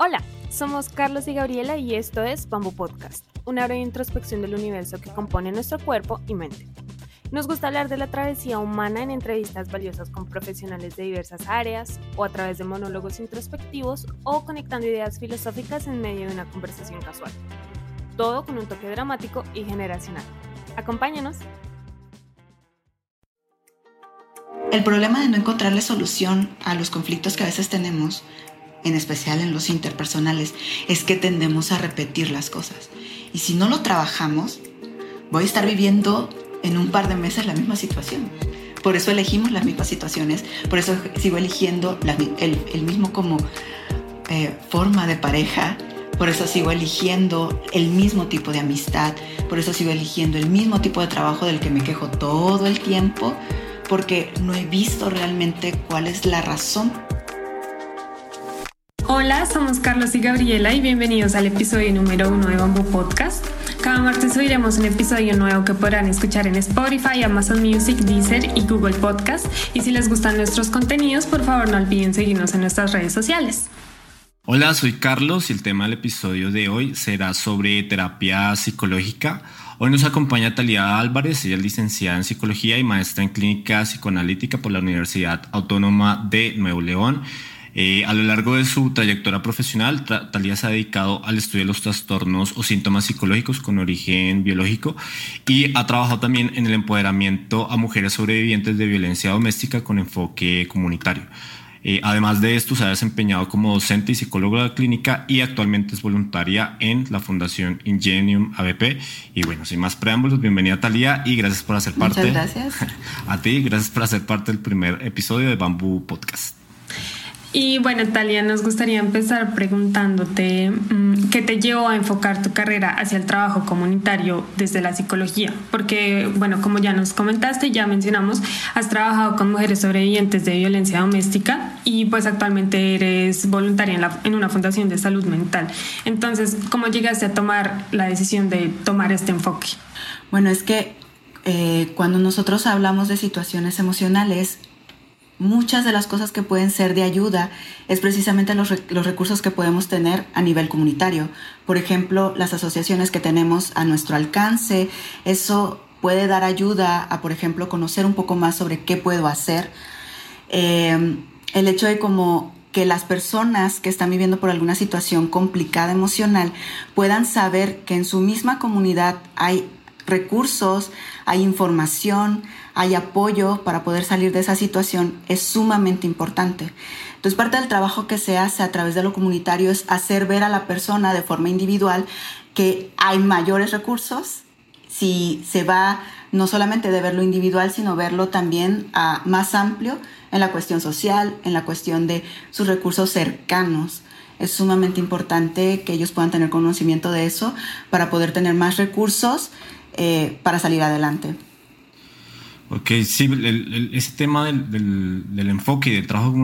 Hola, somos Carlos y Gabriela y esto es Bamboo Podcast, una breve introspección del universo que compone nuestro cuerpo y mente. Nos gusta hablar de la travesía humana en entrevistas valiosas con profesionales de diversas áreas, o a través de monólogos introspectivos, o conectando ideas filosóficas en medio de una conversación casual. Todo con un toque dramático y generacional. Acompáñanos. El problema de no encontrarle solución a los conflictos que a veces tenemos en especial en los interpersonales, es que tendemos a repetir las cosas. Y si no lo trabajamos, voy a estar viviendo en un par de meses la misma situación. Por eso elegimos las mismas situaciones, por eso sigo eligiendo el, mismo como eh, forma de pareja, por eso sigo eligiendo el mismo tipo de amistad, por eso sigo eligiendo el mismo tipo de trabajo del que me quejo todo el tiempo, porque no he visto realmente cuál es la razón Hola, somos Carlos y Gabriela y bienvenidos al episodio número uno de Bamboo Podcast. Cada martes subiremos un episodio nuevo que podrán escuchar en Spotify, Amazon Music, Deezer y Google Podcast. Y si les gustan nuestros contenidos, por favor no olviden seguirnos en nuestras redes sociales. Hola, soy Carlos y el tema del episodio de hoy será sobre terapia psicológica. Hoy nos acompaña Talía Álvarez, ella es licenciada en psicología y maestra en clínica psicoanalítica por la Universidad Autónoma de Nuevo León. Eh, a lo largo de su trayectoria profesional, Talía se ha dedicado al estudio de los trastornos o síntomas psicológicos con origen biológico y ha trabajado también en el empoderamiento a mujeres sobrevivientes de violencia doméstica con enfoque comunitario. Eh, además de esto, se ha desempeñado como docente y psicóloga clínica y actualmente es voluntaria en la Fundación Ingenium ABP. Y bueno, sin más preámbulos, bienvenida Talía y gracias por hacer parte. Muchas gracias. A ti, gracias por hacer parte del primer episodio de Bamboo Podcast. Y bueno, Talia, nos gustaría empezar preguntándote mm, qué te llevó a enfocar tu carrera hacia el trabajo comunitario desde la psicología, porque bueno, como ya nos comentaste, ya mencionamos, has trabajado con mujeres sobrevivientes de violencia doméstica y pues actualmente eres voluntaria en, una fundación de salud mental. Entonces, ¿cómo llegaste a tomar la decisión de tomar este enfoque? Bueno, es que eh, cuando nosotros hablamos de situaciones emocionales, muchas de las cosas que pueden ser de ayuda es precisamente los, recursos que podemos tener a nivel comunitario. Por ejemplo, las asociaciones que tenemos a nuestro alcance, eso puede dar ayuda a, por ejemplo, conocer un poco más sobre qué puedo hacer. Em, el hecho de como que las personas que están viviendo por alguna situación complicada emocional puedan saber que en su misma comunidad hay recursos, hay información, hay apoyo para poder salir de esa situación es sumamente importante. Entonces parte del trabajo que se hace a través de lo comunitario es hacer ver a la persona de forma individual que hay mayores recursos si se va no solamente de verlo individual, sino verlo también a más amplio en la cuestión social, en la cuestión de sus recursos cercanos. Es sumamente importante que ellos puedan tener conocimiento de eso para poder tener más recursos eh, para salir adelante. Ok, sí, ese tema del, del, enfoque y del trabajo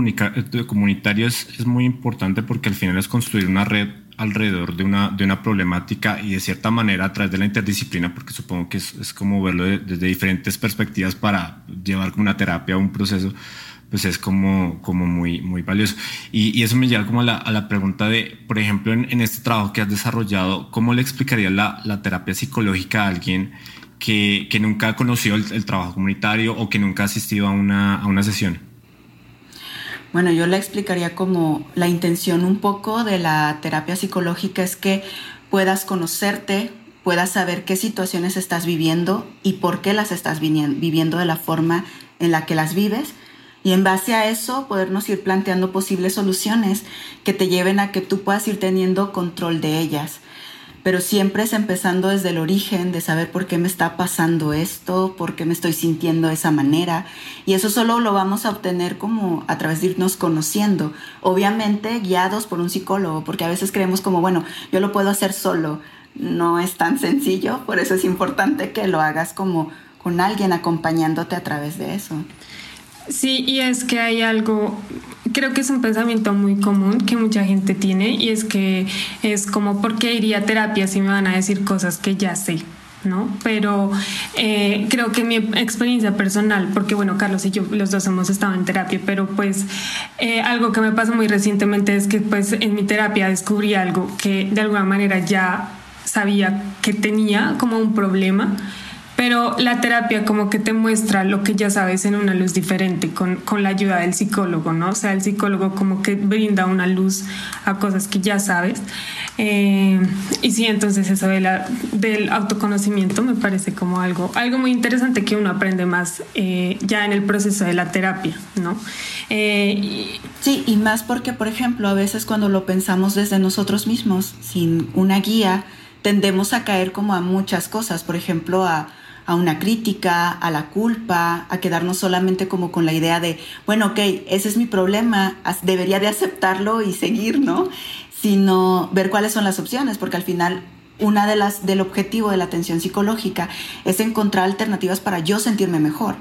comunitario es, es, muy importante porque al final es construir una red alrededor de una, de una problemática y de cierta manera a través de la interdisciplina, porque supongo que es, es como verlo desde diferentes perspectivas para llevar como una terapia o un proceso, pues es como, como muy, muy valioso. Y, y eso me lleva como a la, a la pregunta de, por ejemplo, en, en, este trabajo que has desarrollado, ¿cómo le explicaría la, la terapia psicológica a alguien? Que, nunca ha conocido el, trabajo comunitario o que nunca ha asistido a una, a una sesión? Bueno, yo le explicaría como la intención un poco de la terapia psicológica es que puedas conocerte, puedas saber qué situaciones estás viviendo y por qué las estás viviendo de la forma en la que las vives. Y en base a eso, podernos ir planteando posibles soluciones que te lleven a que tú puedas ir teniendo control de ellas pero siempre es empezando desde el origen de saber por qué me está pasando esto, por qué me estoy sintiendo de esa manera. Y eso solo lo vamos a obtener como a través de irnos conociendo, obviamente guiados por un psicólogo, porque a veces creemos como, bueno, yo lo puedo hacer solo. No es tan sencillo, por eso es importante que lo hagas como con alguien acompañándote a través de eso. Sí, y es que hay algo, creo que es un pensamiento muy común que mucha gente tiene y es que es como, ¿por qué iría a terapia si me van a decir cosas que ya sé? ¿no? Pero eh, creo que mi experiencia personal, porque bueno, Carlos y yo los dos hemos estado en terapia, pero pues eh, algo que me pasó muy recientemente es que pues en mi terapia descubrí algo que de alguna manera ya sabía que tenía como un problema pero la terapia como que te muestra lo que ya sabes en una luz diferente con, con, la ayuda del psicólogo, ¿no? O sea, el psicólogo como que brinda una luz a cosas que ya sabes. Eh, y sí, entonces eso de la, del autoconocimiento me parece como algo, algo muy interesante que uno aprende más eh, ya en el proceso de la terapia, ¿no? Eh, sí, y más porque, por ejemplo, a veces cuando lo pensamos desde nosotros mismos, sin una guía, tendemos a caer como a muchas cosas, por ejemplo, a a una crítica, a la culpa, a quedarnos solamente como con la idea de, bueno, ok, ese es mi problema, debería de aceptarlo y seguir, ¿no? Sino ver cuáles son las opciones, porque al final una de las del objetivo de la atención psicológica es encontrar alternativas para yo sentirme mejor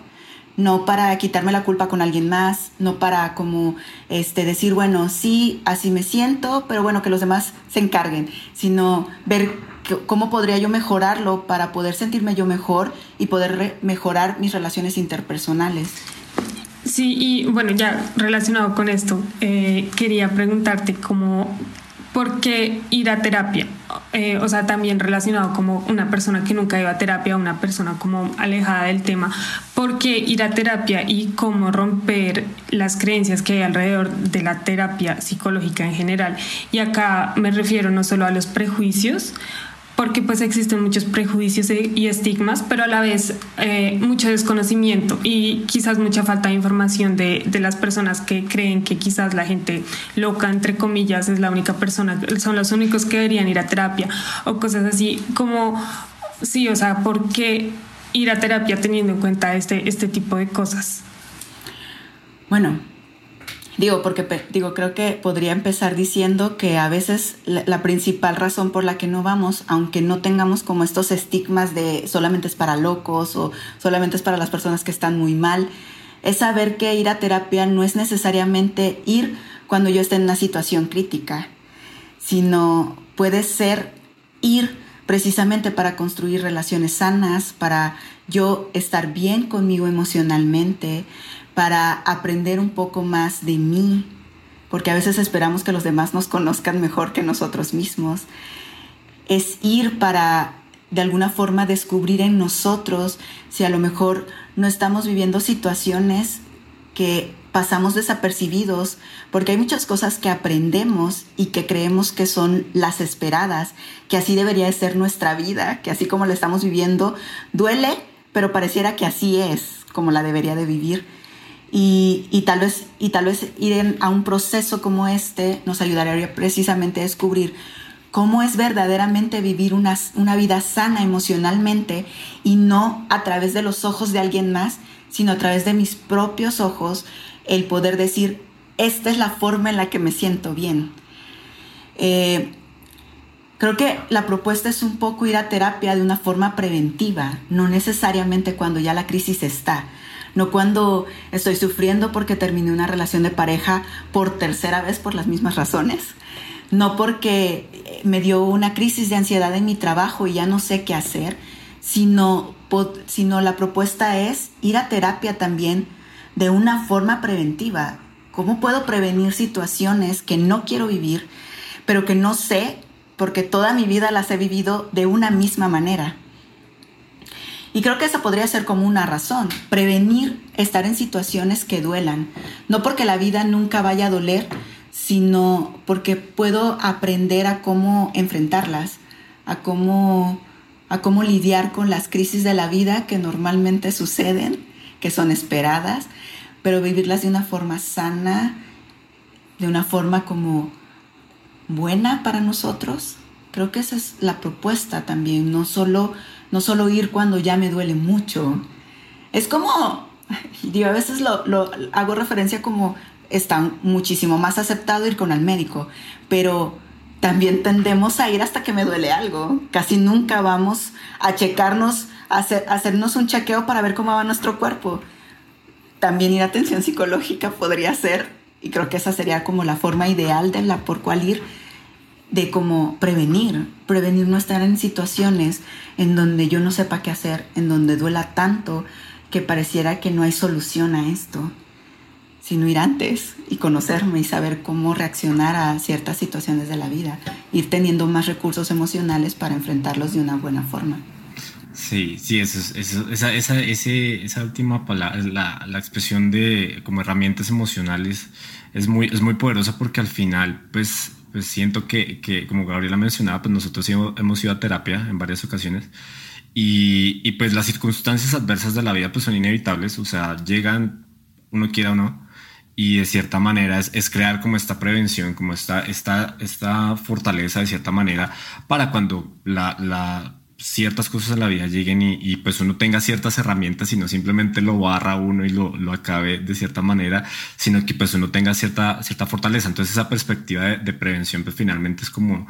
no para quitarme la culpa con alguien más, no para como este decir, bueno, sí, así me siento, pero bueno, que los demás se encarguen, sino ver cómo podría yo mejorarlo para poder sentirme yo mejor y poder mejorar mis relaciones interpersonales. Sí, y bueno, ya relacionado con esto, eh, quería preguntarte cómo ¿Por qué ir a terapia? Eh, o sea, también relacionado como una persona que nunca iba a terapia, una persona como alejada del tema. ¿Por qué ir a terapia y cómo romper las creencias que hay alrededor de la terapia psicológica en general? Y acá me refiero no solo a los prejuicios, porque pues existen muchos prejuicios e, y estigmas, pero a la vez eh, mucho desconocimiento y quizás mucha falta de información de, de, las personas que creen que quizás la gente loca, entre comillas, es la única persona, son los únicos que deberían ir a terapia o cosas así, como, sí, o sea, ¿por qué ir a terapia teniendo en cuenta este, este tipo de cosas? Bueno, Digo, porque digo, creo que podría empezar diciendo que a veces la, principal razón por la que no vamos, aunque no tengamos como estos estigmas de solamente es para locos o solamente es para las personas que están muy mal, es saber que ir a terapia no es necesariamente ir cuando yo esté en una situación crítica, sino puede ser ir precisamente para construir relaciones sanas, para yo estar bien conmigo emocionalmente, para aprender un poco más de mí, porque a veces esperamos que los demás nos conozcan mejor que nosotros mismos. Es ir para de alguna forma descubrir en nosotros si a lo mejor no estamos viviendo situaciones que pasamos desapercibidos, porque hay muchas cosas que aprendemos y que creemos que son las esperadas, que así debería de ser nuestra vida, que así como la estamos viviendo, duele, pero pareciera que así es como la debería de vivir. Y, tal vez, y tal vez ir a un proceso como este nos ayudaría precisamente a descubrir cómo es verdaderamente vivir una, una vida sana emocionalmente y no a través de los ojos de alguien más, sino a través de mis propios ojos, el poder decir, esta es la forma en la que me siento bien. Eh, creo que la propuesta es un poco ir a terapia de una forma preventiva, no necesariamente cuando ya la crisis está no cuando estoy sufriendo porque terminé una relación de pareja por tercera vez por las mismas razones, no porque me dio una crisis de ansiedad en mi trabajo y ya no sé qué hacer, sino, sino la propuesta es ir a terapia también de una forma preventiva. ¿Cómo puedo prevenir situaciones que no quiero vivir, pero que no sé porque toda mi vida las he vivido de una misma manera? Y creo que esa podría ser como una razón, prevenir estar en situaciones que duelan, no porque la vida nunca vaya a doler, sino porque puedo aprender a cómo enfrentarlas, a cómo, a cómo lidiar con las crisis de la vida que normalmente suceden, que son esperadas, pero vivirlas de una forma sana, de una forma como buena para nosotros. Creo que esa es la propuesta también, no solo no solo ir cuando ya me duele mucho. Es como, digo, a veces lo, hago referencia como está muchísimo más aceptado ir con el médico, pero también tendemos a ir hasta que me duele algo. Casi nunca vamos a checarnos, a, hacernos un chequeo para ver cómo va nuestro cuerpo. También ir a atención psicológica podría ser, y creo que esa sería como la forma ideal de la por cual ir de cómo prevenir, prevenir no estar en situaciones en donde yo no sepa qué hacer, en donde duela tanto que pareciera que no hay solución a esto, sino ir antes y conocerme y saber cómo reaccionar a ciertas situaciones de la vida, ir teniendo más recursos emocionales para enfrentarlos de una buena forma. Sí, sí, eso, esa, esa, esa última palabra, la, la, expresión de como herramientas emocionales es muy, es muy poderosa porque al final, pues, pues siento que, que, como Gabriela mencionaba, pues nosotros hemos, ido a terapia en varias ocasiones y, y, pues las circunstancias adversas de la vida pues son inevitables, o sea, llegan, uno quiera o no, y de cierta manera es, es, crear como esta prevención, como esta, esta, esta fortaleza de cierta manera para cuando la, la ciertas cosas en la vida lleguen y, pues uno tenga ciertas herramientas y no simplemente lo barra uno y lo, lo, acabe de cierta manera, sino que pues uno tenga cierta, cierta fortaleza. Entonces esa perspectiva de, de prevención pues finalmente es como,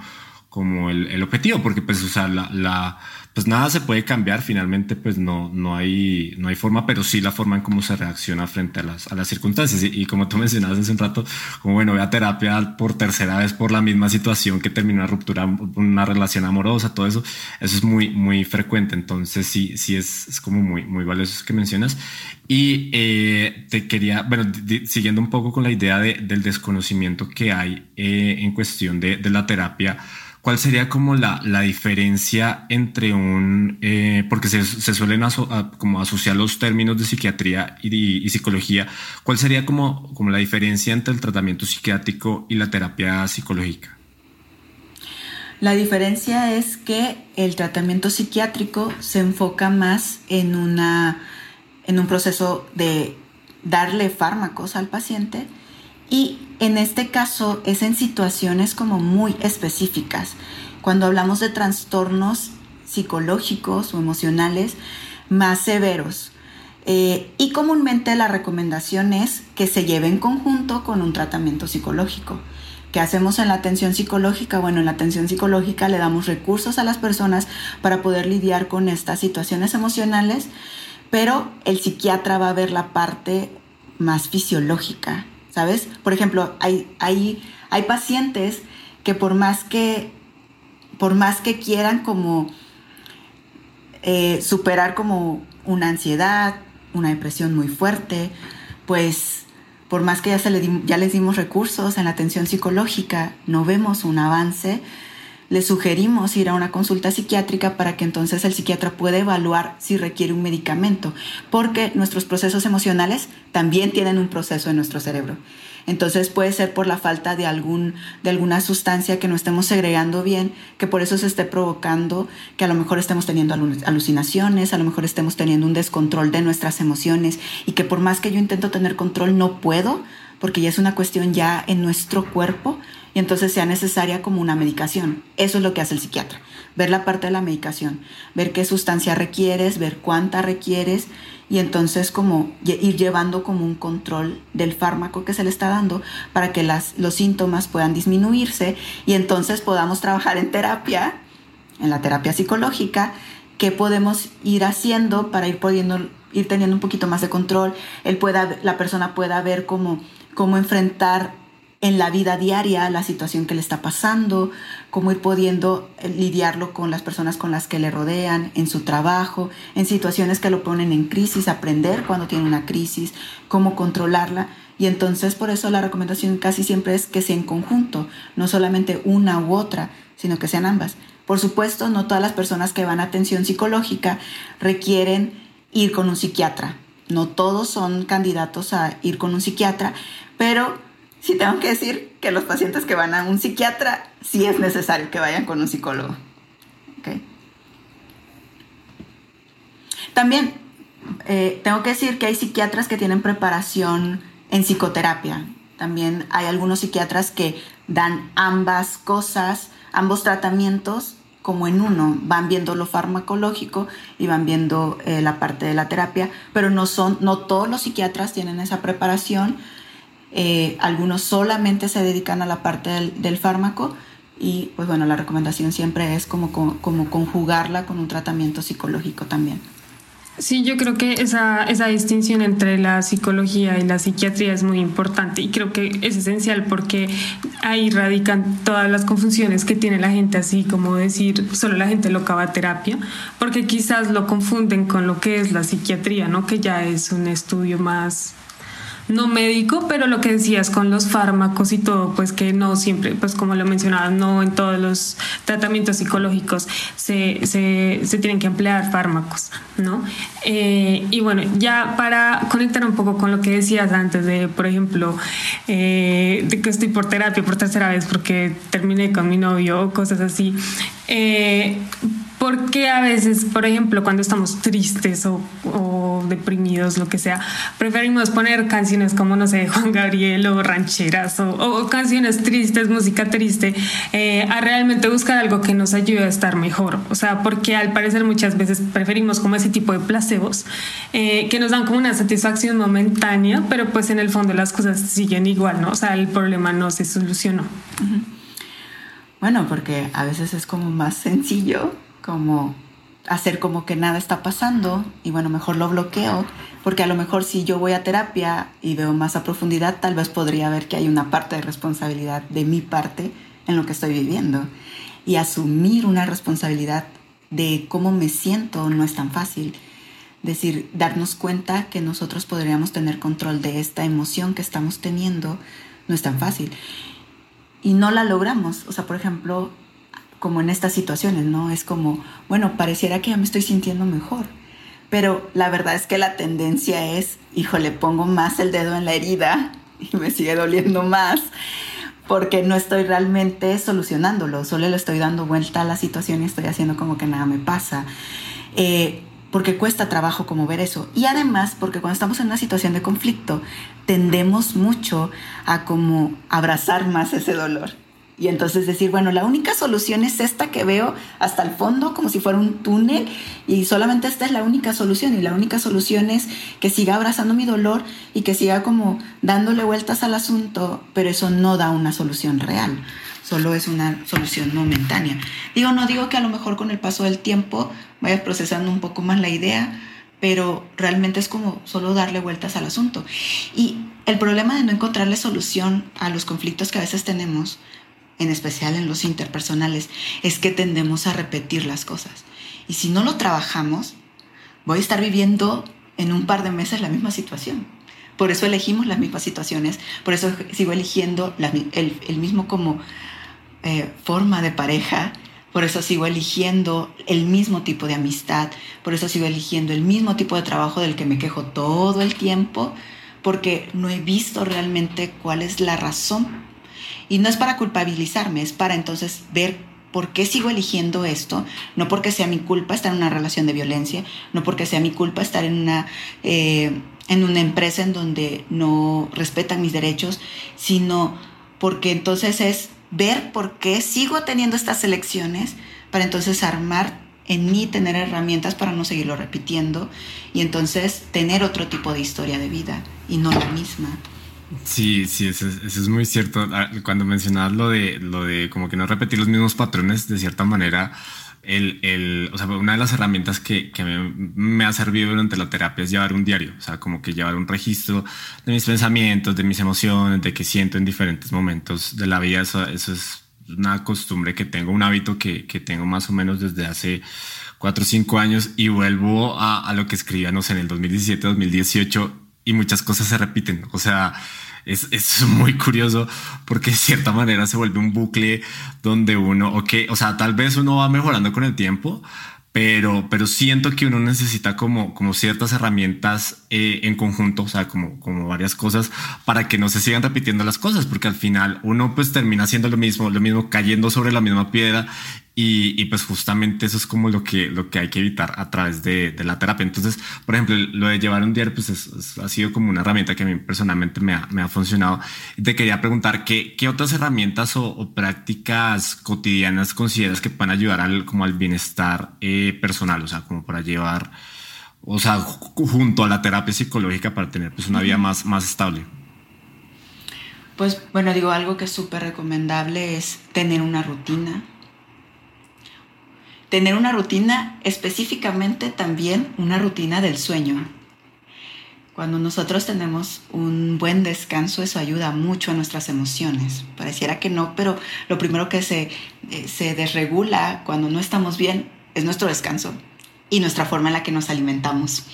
como el, el objetivo, porque pues o sea, la, la pues nada se puede cambiar, finalmente pues no, no, hay, no hay forma, pero sí la forma en cómo se reacciona frente a las, a las circunstancias. Y, como tú mencionabas hace un rato, como bueno, voy a terapia por tercera vez por la misma situación que terminó una ruptura, una relación amorosa, todo eso, eso es muy, muy frecuente. Entonces sí, sí es, como muy, muy valioso eso que mencionas. Y eh, te quería, bueno, siguiendo un poco con la idea de, del desconocimiento que hay eh, en cuestión de, de la terapia, ¿Cuál sería como la, la diferencia entre un, eh, porque se, se suelen como asociar los términos de psiquiatría y, psicología, ¿cuál sería como, como la diferencia entre el tratamiento psiquiátrico y la terapia psicológica? La diferencia es que el tratamiento psiquiátrico se enfoca más en, una, en un proceso de darle fármacos al paciente y en este caso es en situaciones como muy específicas. Cuando hablamos de trastornos psicológicos o emocionales más severos. Eh, y comúnmente la recomendación es que se lleve en conjunto con un tratamiento psicológico. ¿Qué hacemos en la atención psicológica? Bueno, en la atención psicológica le damos recursos a las personas para poder lidiar con estas situaciones emocionales, pero el psiquiatra va a ver la parte más fisiológica, ¿sabes? Por ejemplo, hay, hay, hay pacientes que por más que, por más que quieran como eh, superar como una ansiedad, una depresión muy fuerte, pues por más que ya, se ya les dimos recursos en la atención psicológica, no vemos un avance, le sugerimos ir a una consulta psiquiátrica para que entonces el psiquiatra pueda evaluar si requiere un medicamento, porque nuestros procesos emocionales también tienen un proceso en nuestro cerebro. Entonces puede ser por la falta de, algún, de alguna sustancia que no estemos segregando bien, que por eso se esté provocando que a lo mejor estemos teniendo alucinaciones, a lo mejor estemos teniendo un descontrol de nuestras emociones y que por más que yo intento tener control no puedo, porque ya es una cuestión ya en nuestro cuerpo y entonces sea necesaria como una medicación. Eso es lo que hace el psiquiatra, ver la parte de la medicación, ver qué sustancia requieres, ver cuánta requieres y entonces como ir llevando como un control del fármaco que se le está dando para que las, los síntomas puedan disminuirse y entonces podamos trabajar en terapia, en la terapia psicológica, qué podemos ir haciendo para ir pudiendo ir teniendo un poquito más de control, él pueda, la persona pueda ver cómo, cómo enfrentar en la vida diaria la situación que le está pasando, cómo ir pudiendo eh, lidiarlo con las personas con las que le rodean, en su trabajo, en situaciones que lo ponen en crisis, aprender cuando tiene una crisis, cómo controlarla. Y entonces por eso la recomendación casi siempre es que sea en conjunto, no solamente una u otra, sino que sean ambas. Por supuesto, no todas las personas que van a atención psicológica requieren ir con un psiquiatra. No todos son candidatos a ir con un psiquiatra, pero sí tengo que decir que los pacientes que van a un psiquiatra, sí es necesario que vayan con un psicólogo. También eh, tengo que decir que hay psiquiatras que tienen preparación en psicoterapia. También hay algunos psiquiatras que dan ambas cosas, ambos tratamientos como en uno, van viendo lo farmacológico y van viendo eh, la parte de la terapia, pero no son, no todos los psiquiatras tienen esa preparación eh, algunos solamente se dedican a la parte del, fármaco y pues bueno, la recomendación siempre es como, como, conjugarla con un tratamiento psicológico también. Sí, yo creo que esa, esa distinción entre la psicología y la psiquiatría es muy importante y creo que es esencial porque ahí radican todas las confusiones que tiene la gente, así como decir solo la gente loca va a terapia, porque quizás lo confunden con lo que es la psiquiatría, ¿no? que ya es un estudio más no médico, pero lo que decías con los fármacos y todo, pues que no siempre, pues como lo mencionaba, no en todos los tratamientos psicológicos se, tienen que emplear fármacos, ¿no? Eh, y bueno, ya para conectar un poco con lo que decías antes de, por ejemplo, eh, de que estoy por terapia por tercera vez porque terminé con mi novio o cosas así, eh, porque a veces, por ejemplo, cuando estamos tristes o, deprimidos, lo que sea, preferimos poner canciones como, no sé, Juan Gabriel o rancheras o, canciones tristes, música triste, eh, a realmente buscar algo que nos ayude a estar mejor. O sea, porque al parecer muchas veces preferimos como ese tipo de placebos eh, que nos dan como una satisfacción momentánea, pero pues en el fondo las cosas siguen igual, ¿no? O sea, el problema no se solucionó. Bueno, porque a veces es como más sencillo como hacer como que nada está pasando y bueno, mejor lo bloqueo, porque a lo mejor si yo voy a terapia y veo más a profundidad, tal vez podría ver que hay una parte de responsabilidad de mi parte en lo que estoy viviendo. Y asumir una responsabilidad de cómo me siento no es tan fácil. Decir, darnos cuenta que nosotros podríamos tener control de esta emoción que estamos teniendo no es tan fácil. Y no la logramos. O sea, por ejemplo, como en estas situaciones, ¿no? Es como, bueno, pareciera que ya me estoy sintiendo mejor, pero la verdad es que la tendencia es, híjole, pongo más el dedo en la herida y me sigue doliendo más porque no estoy realmente solucionándolo, solo le estoy dando vuelta a la situación y estoy haciendo como que nada me pasa. Eh, porque cuesta trabajo como ver eso. Y además, porque cuando estamos en una situación de conflicto, tendemos mucho a como abrazar más ese dolor. Y entonces decir, bueno, la única solución es esta que veo hasta el fondo, como si fuera un túnel, y solamente esta es la única solución. Y la única solución es que siga abrazando mi dolor y que siga como dándole vueltas al asunto, pero eso no da una solución real, solo es una solución momentánea. Digo, no digo que a lo mejor con el paso del tiempo vayas procesando un poco más la idea, pero realmente es como solo darle vueltas al asunto. Y el problema de no encontrarle solución a los conflictos que a veces tenemos, en especial en los interpersonales, es que tendemos a repetir las cosas. Y si no lo trabajamos, voy a estar viviendo en un par de meses la misma situación. Por eso elegimos las mismas situaciones, por eso sigo eligiendo el, mismo como eh, forma de pareja, por eso sigo eligiendo el mismo tipo de amistad, por eso sigo eligiendo el mismo tipo de trabajo del que me quejo todo el tiempo, porque no he visto realmente cuál es la razón y no es para culpabilizarme, es para entonces ver por qué sigo eligiendo esto, no porque sea mi culpa estar en una relación de violencia, no porque sea mi culpa estar en una, eh, en una empresa en donde no respetan mis derechos, sino porque entonces es ver por qué sigo teniendo estas elecciones para entonces armar en mí tener herramientas para no seguirlo repitiendo y entonces tener otro tipo de historia de vida y no la misma. Sí, sí, eso, es muy cierto. Ah, cuando mencionabas lo de, lo de como que no repetir los mismos patrones, de cierta manera, el, el, o sea, una de las herramientas que, que me, ha servido durante la terapia es llevar un diario, o sea, como que llevar un registro de mis pensamientos, de mis emociones, de qué siento en diferentes momentos de la vida. Eso, eso es una costumbre que tengo, un hábito que, que tengo más o menos desde hace cuatro o cinco años y vuelvo a, a lo que escribía, no sé, en el 2017, 2018 y muchas cosas se repiten. O sea, es, es, muy curioso porque de cierta manera se vuelve un bucle donde uno, ok, o sea, tal vez uno va mejorando con el tiempo, pero, pero siento que uno necesita como, como ciertas herramientas eh, en conjunto, o sea, como, como varias cosas para que no se sigan repitiendo las cosas, porque al final uno pues termina haciendo lo mismo, lo mismo, cayendo sobre la misma piedra y, y, pues justamente eso es como lo que, lo que hay que evitar a través de, de la terapia. Entonces, por ejemplo, lo de llevar un diario, pues es, ha sido como una herramienta que a mí personalmente me ha, me ha funcionado. Te quería preguntar, ¿qué, qué otras herramientas o, o, prácticas cotidianas consideras que pueden ayudar al, como al bienestar eh, personal? O sea, como para llevar, o sea, junto a la terapia psicológica para tener pues una vida más, más estable. Pues bueno, digo, algo que es súper recomendable es tener una rutina tener una rutina, específicamente también una rutina del sueño. Cuando nosotros tenemos un buen descanso, eso ayuda mucho a nuestras emociones. Pareciera que no, pero lo primero que se, eh, se desregula cuando no estamos bien es nuestro descanso y nuestra forma en la que nos alimentamos.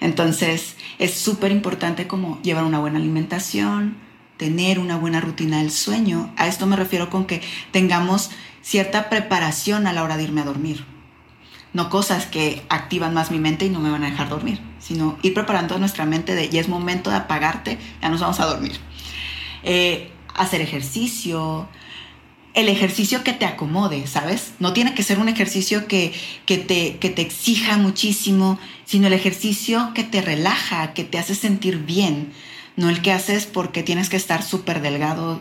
Entonces, es súper importante como llevar una buena alimentación, tener una buena rutina del sueño. A esto me refiero con que tengamos cierta preparación a la hora de irme a dormir. No cosas que activan más mi mente y no me van a dejar dormir, sino ir preparando nuestra mente de ya es momento de apagarte, ya nos vamos a dormir. Eh, hacer ejercicio, el ejercicio que te acomode, ¿sabes? No tiene que ser un ejercicio que, que, te, que te exija muchísimo, sino el ejercicio que te relaja, que te hace sentir bien, no el que haces porque tienes que estar súper delgado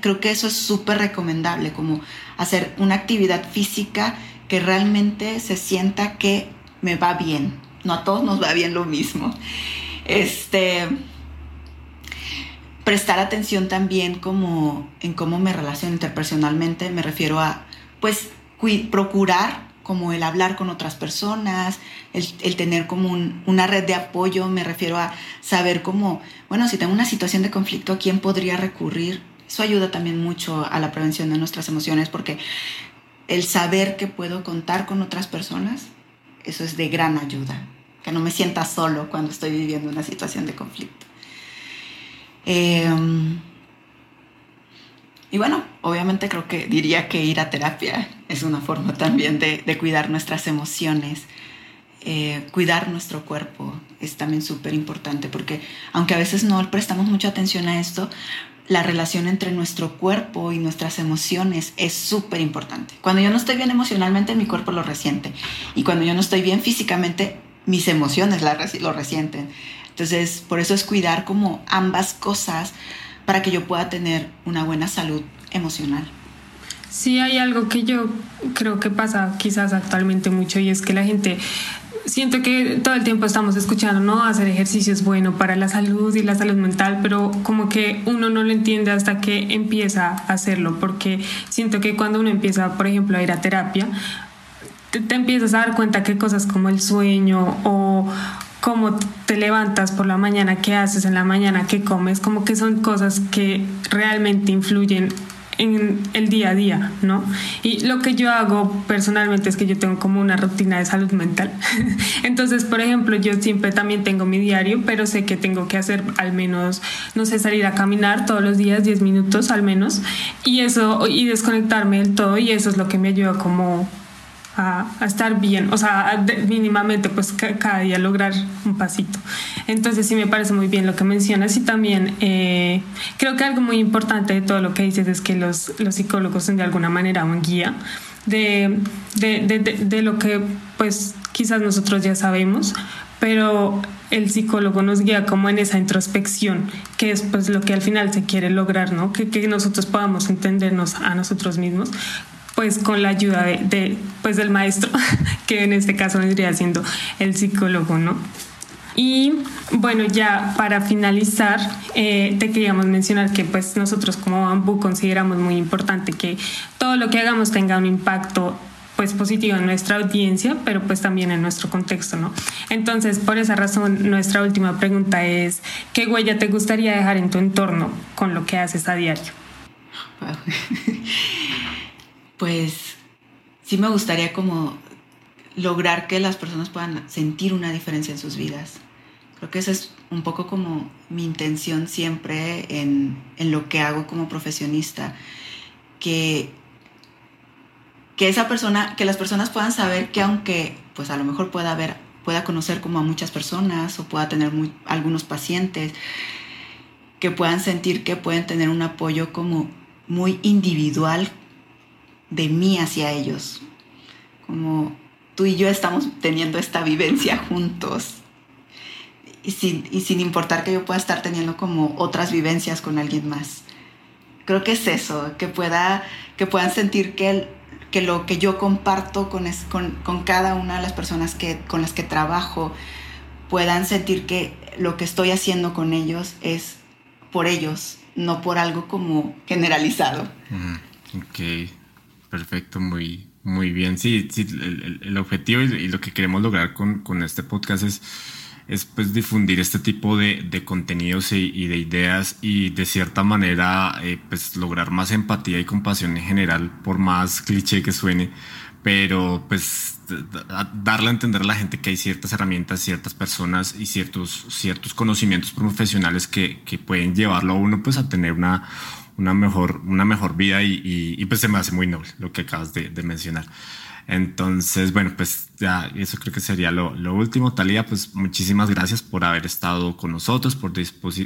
creo que eso es súper recomendable, como hacer una actividad física que realmente se sienta que me va bien. No a todos nos va bien lo mismo. Este, prestar atención también como en cómo me relaciono interpersonalmente, me refiero a, pues, procurar como el hablar con otras personas, el, tener como una red de apoyo, me refiero a saber cómo, bueno, si tengo una situación de conflicto, ¿a quién podría recurrir? Eso ayuda también mucho a la prevención de nuestras emociones porque el saber que puedo contar con otras personas, eso es de gran ayuda, que no me sienta solo cuando estoy viviendo una situación de conflicto. Em, y bueno, obviamente creo que diría que ir a terapia es una forma también de, cuidar nuestras emociones, eh, cuidar nuestro cuerpo es también súper importante porque aunque a veces no prestamos mucha atención a esto, la relación entre nuestro cuerpo y nuestras emociones es súper importante. Cuando yo no estoy bien emocionalmente, mi cuerpo lo resiente. Y cuando yo no estoy bien físicamente, mis emociones lo resienten. Entonces, por eso es cuidar como ambas cosas para que yo pueda tener una buena salud emocional. Sí, hay algo que yo creo que pasa quizás actualmente mucho y es que la gente siento que todo el tiempo estamos escuchando, ¿no? Hacer ejercicio es bueno para la salud y la salud mental, pero como que uno no lo entiende hasta que empieza a hacerlo, porque siento que cuando uno empieza, por ejemplo, a ir a terapia, te, te empiezas a dar cuenta que cosas como el sueño o cómo te levantas por la mañana, qué haces en la mañana, qué comes, como que son cosas que realmente influyen en el día a día, ¿no? Y lo que yo hago personalmente es que yo tengo como una rutina de salud mental. Entonces, por ejemplo, yo siempre también tengo mi diario, pero sé que tengo que hacer al menos, no sé, salir a caminar todos los días, 10 minutos al menos, y eso, y desconectarme del todo, y eso es lo que me ayuda como a, estar bien, o sea, mínimamente pues cada día lograr un pasito. Entonces sí me parece muy bien lo que mencionas y también eh, creo que algo muy importante de todo lo que dices es que los, los psicólogos son de alguna manera un guía de, de, de, de lo que pues quizás nosotros ya sabemos, pero el psicólogo nos guía como en esa introspección, que es pues lo que al final se quiere lograr, ¿no? Que, que nosotros podamos entendernos a nosotros mismos pues con la ayuda de, pues del maestro, que en este caso vendría siendo el psicólogo, ¿no? Y bueno, ya para finalizar, eh, te queríamos mencionar que pues nosotros como Bambú consideramos muy importante que todo lo que hagamos tenga un impacto pues positivo en nuestra audiencia, pero pues también en nuestro contexto, ¿no? Entonces, por esa razón, nuestra última pregunta es, ¿qué huella te gustaría dejar en tu entorno con lo que haces a diario? pues sí me gustaría como lograr que las personas puedan sentir una diferencia en sus vidas. Creo que esa es un poco como mi intención siempre en, lo que hago como profesionista, que, que esa persona, que las personas puedan saber que aunque pues a lo mejor pueda haber, pueda conocer como a muchas personas o pueda tener algunos pacientes, que puedan sentir que pueden tener un apoyo como muy individual de mí hacia ellos. Como tú y yo estamos teniendo esta vivencia juntos. Y sin, importar que yo pueda estar teniendo como otras vivencias con alguien más. Creo que es eso, que, pueda, que puedan sentir que, que lo que yo comparto con, con, cada una de las personas que, con las que trabajo, puedan sentir que lo que estoy haciendo con ellos es por ellos, no por algo como generalizado. Ok. Perfecto, muy, Muy bien, sí, sí el, objetivo y, lo que queremos lograr con, con este podcast es, es pues difundir este tipo de, de contenidos y, de ideas y de cierta manera eh, pues lograr más empatía y compasión en general, por más cliché que suene, pero pues darle a entender a la gente que hay ciertas herramientas, ciertas personas y ciertos, ciertos conocimientos profesionales que, que pueden llevarlo a uno pues a tener una, una, mejor, una mejor vida y, y, pues se me hace muy noble lo que acabas de, de mencionar. Entonces, bueno, pues ya eso creo que sería lo, lo, último. Talía, pues muchísimas gracias por haber estado con nosotros, por,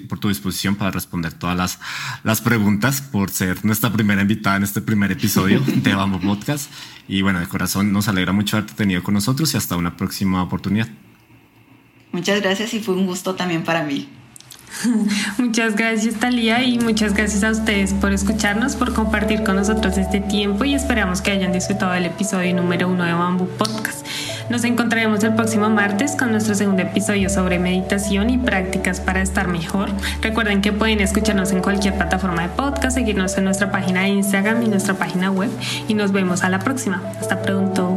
por tu disposición para responder todas las, las preguntas, por ser nuestra primera invitada en este primer episodio de Bamboo Podcast. Y bueno, de corazón nos alegra mucho haberte tenido con nosotros y hasta una próxima oportunidad. Muchas gracias y fue un gusto también para mí. Muchas gracias Talía y muchas gracias a ustedes por escucharnos, por compartir con nosotros este tiempo y esperamos que hayan disfrutado del episodio número uno de Bamboo Podcast. Nos encontraremos el próximo martes con nuestro segundo episodio sobre meditación y prácticas para estar mejor. Recuerden que pueden escucharnos en cualquier plataforma de podcast, seguirnos en nuestra página de Instagram y nuestra página web y nos vemos a la próxima. Hasta pronto.